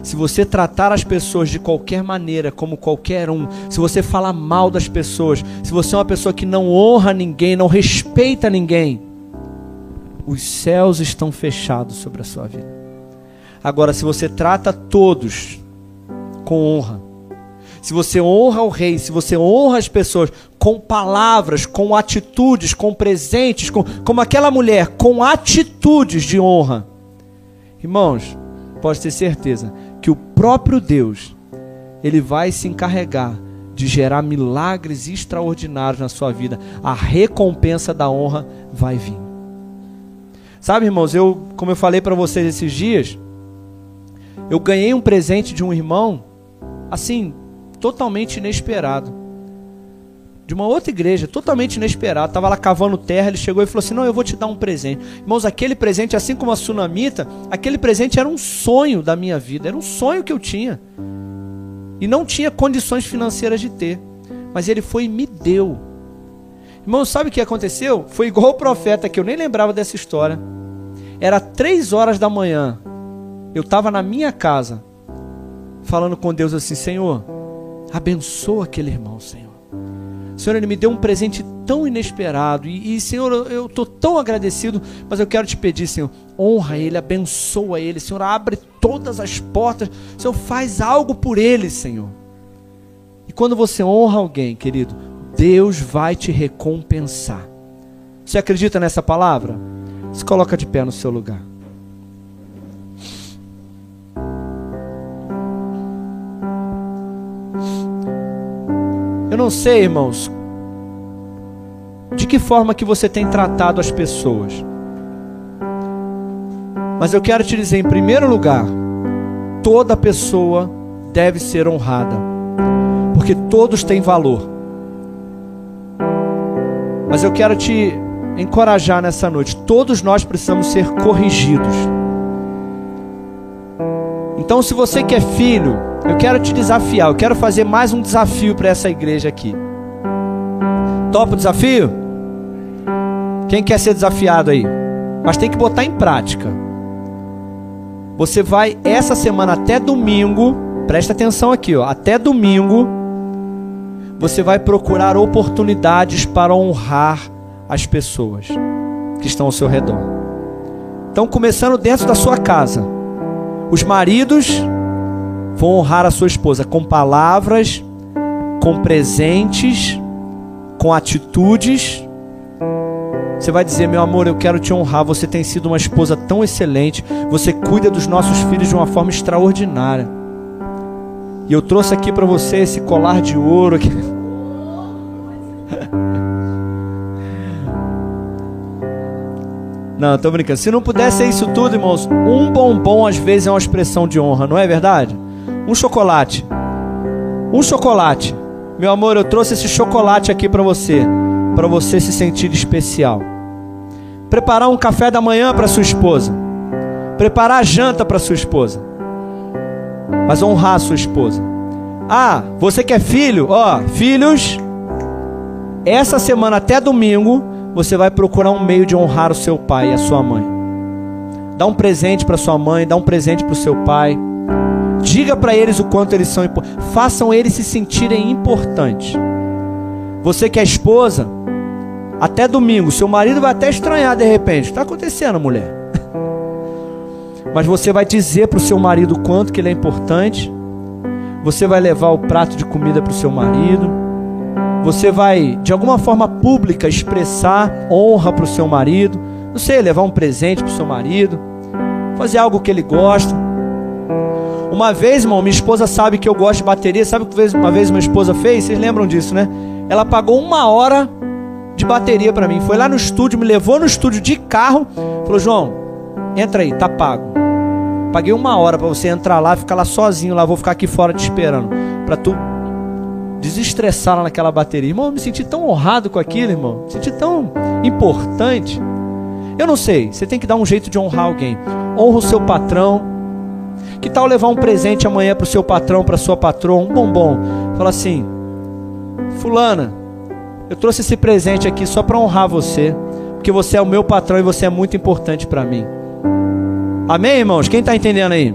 Se você tratar as pessoas de qualquer maneira, como qualquer um, se você falar mal das pessoas, se você é uma pessoa que não honra ninguém, não respeita ninguém, os céus estão fechados sobre a sua vida. Agora, se você trata todos com honra, se você honra o rei, se você honra as pessoas com palavras, com atitudes, com presentes, com, como aquela mulher, com atitudes de honra, irmãos, pode ter certeza que o próprio Deus, ele vai se encarregar de gerar milagres extraordinários na sua vida. A recompensa da honra vai vir. Sabe, irmãos, eu, como eu falei para vocês esses dias, eu ganhei um presente de um irmão, assim, totalmente inesperado. De uma outra igreja, totalmente inesperado. Estava lá cavando terra, ele chegou e falou assim: Não, eu vou te dar um presente. Irmãos, aquele presente, assim como a sunamita, aquele presente era um sonho da minha vida, era um sonho que eu tinha. E não tinha condições financeiras de ter. Mas ele foi e me deu. Irmão, sabe o que aconteceu? Foi igual o profeta, que eu nem lembrava dessa história. Era três horas da manhã. Eu estava na minha casa, falando com Deus assim: Senhor, abençoa aquele irmão, Senhor. Senhor, ele me deu um presente tão inesperado. E, e Senhor, eu estou tão agradecido, mas eu quero te pedir, Senhor, honra ele, abençoa ele. Senhor, abre todas as portas. Senhor, faz algo por ele, Senhor. E quando você honra alguém, querido, Deus vai te recompensar. Você acredita nessa palavra? Se coloca de pé no seu lugar. Eu não sei, irmãos, de que forma que você tem tratado as pessoas. Mas eu quero te dizer, em primeiro lugar, toda pessoa deve ser honrada, porque todos têm valor. Mas eu quero te encorajar nessa noite. Todos nós precisamos ser corrigidos. Então, se você que é filho, eu quero te desafiar. Eu quero fazer mais um desafio para essa igreja aqui. Topa o desafio? Quem quer ser desafiado aí? Mas tem que botar em prática. Você vai essa semana até domingo, presta atenção aqui, ó, até domingo você vai procurar oportunidades para honrar as pessoas que estão ao seu redor. Então, começando dentro da sua casa, os maridos vão honrar a sua esposa com palavras, com presentes, com atitudes. Você vai dizer, meu amor, eu quero te honrar. Você tem sido uma esposa tão excelente. Você cuida dos nossos filhos de uma forma extraordinária. E eu trouxe aqui para você esse colar de ouro. Aqui. Não, tô brincando. Se não pudesse ser isso tudo, irmãos, um bombom às vezes é uma expressão de honra, não é verdade? Um chocolate. Um chocolate. Meu amor, eu trouxe esse chocolate aqui para você, para você se sentir especial. Preparar um café da manhã para sua esposa. Preparar a janta para sua esposa mas honrar a sua esposa. Ah, você que é filho, ó, filhos, essa semana até domingo, você vai procurar um meio de honrar o seu pai e a sua mãe. Dá um presente para sua mãe, dá um presente para o seu pai. Diga para eles o quanto eles são importantes. Façam eles se sentirem importantes. Você que é esposa, até domingo, seu marido vai até estranhar de repente. Está acontecendo, mulher. Mas você vai dizer para o seu marido o quanto que ele é importante. Você vai levar o prato de comida para o seu marido. Você vai, de alguma forma pública, expressar honra para o seu marido. Não sei, levar um presente para o seu marido. Fazer algo que ele gosta. Uma vez, irmão, minha esposa sabe que eu gosto de bateria. Sabe o que uma vez minha esposa fez? Vocês lembram disso, né? Ela pagou uma hora de bateria para mim. Foi lá no estúdio, me levou no estúdio de carro. Falou, João, entra aí, tá pago. Paguei uma hora para você entrar lá, ficar lá sozinho lá, vou ficar aqui fora te esperando. Para tu desestressar lá naquela bateria. Irmão, eu me senti tão honrado com aquilo, irmão. Me senti tão importante. Eu não sei, você tem que dar um jeito de honrar alguém. Honra o seu patrão. Que tal levar um presente amanhã para o seu patrão, para sua patroa, um bombom? Fala assim: Fulana, eu trouxe esse presente aqui só para honrar você, porque você é o meu patrão e você é muito importante para mim. Amém, irmãos? Quem está entendendo aí?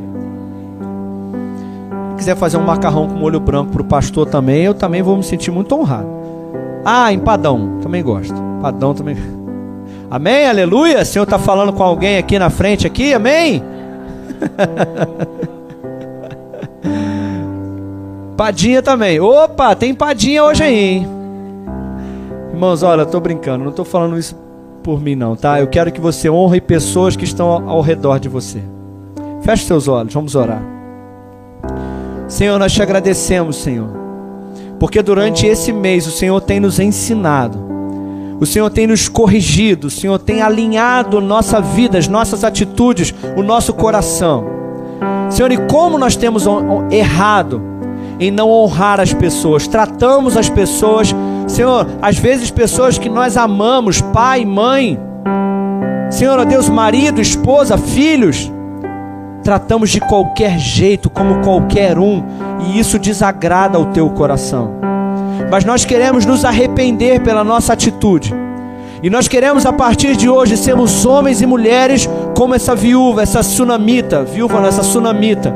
Se quiser fazer um macarrão com molho branco para o pastor também, eu também vou me sentir muito honrado. Ah, empadão, também gosto. Empadão também. Amém, aleluia. O Senhor está falando com alguém aqui na frente, aqui, amém? Padinha também. Opa, tem padinha hoje aí, hein? Irmãos, olha, tô brincando, não estou falando isso por mim, não, tá? Eu quero que você honre pessoas que estão ao redor de você. Feche seus olhos, vamos orar. Senhor, nós te agradecemos, Senhor, porque durante esse mês o Senhor tem nos ensinado, o Senhor tem nos corrigido, o Senhor tem alinhado nossa vida, as nossas atitudes, o nosso coração. Senhor, e como nós temos errado em não honrar as pessoas, tratamos as pessoas Senhor, às vezes pessoas que nós amamos, pai, mãe, Senhor, ó Deus, marido, esposa, filhos, tratamos de qualquer jeito, como qualquer um, e isso desagrada ao teu coração. Mas nós queremos nos arrepender pela nossa atitude. E nós queremos a partir de hoje sermos homens e mulheres como essa viúva, essa sunamita, viúva, essa sunamita.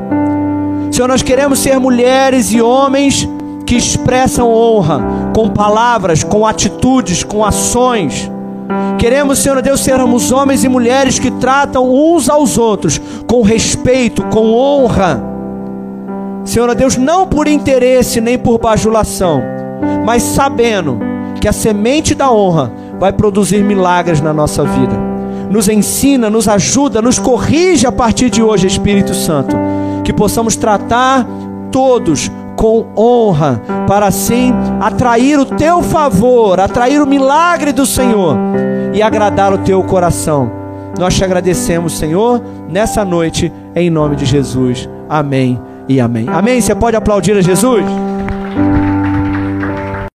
Senhor, nós queremos ser mulheres e homens que expressam honra com palavras, com atitudes, com ações. Queremos, Senhor Deus, sermos homens e mulheres que tratam uns aos outros com respeito, com honra. Senhor Deus, não por interesse nem por bajulação, mas sabendo que a semente da honra vai produzir milagres na nossa vida. Nos ensina, nos ajuda, nos corrige a partir de hoje, Espírito Santo. Que possamos tratar todos com honra, para assim atrair o teu favor, atrair o milagre do Senhor e agradar o teu coração. Nós te agradecemos, Senhor, nessa noite, em nome de Jesus. Amém e amém. Amém. Você pode aplaudir a Jesus?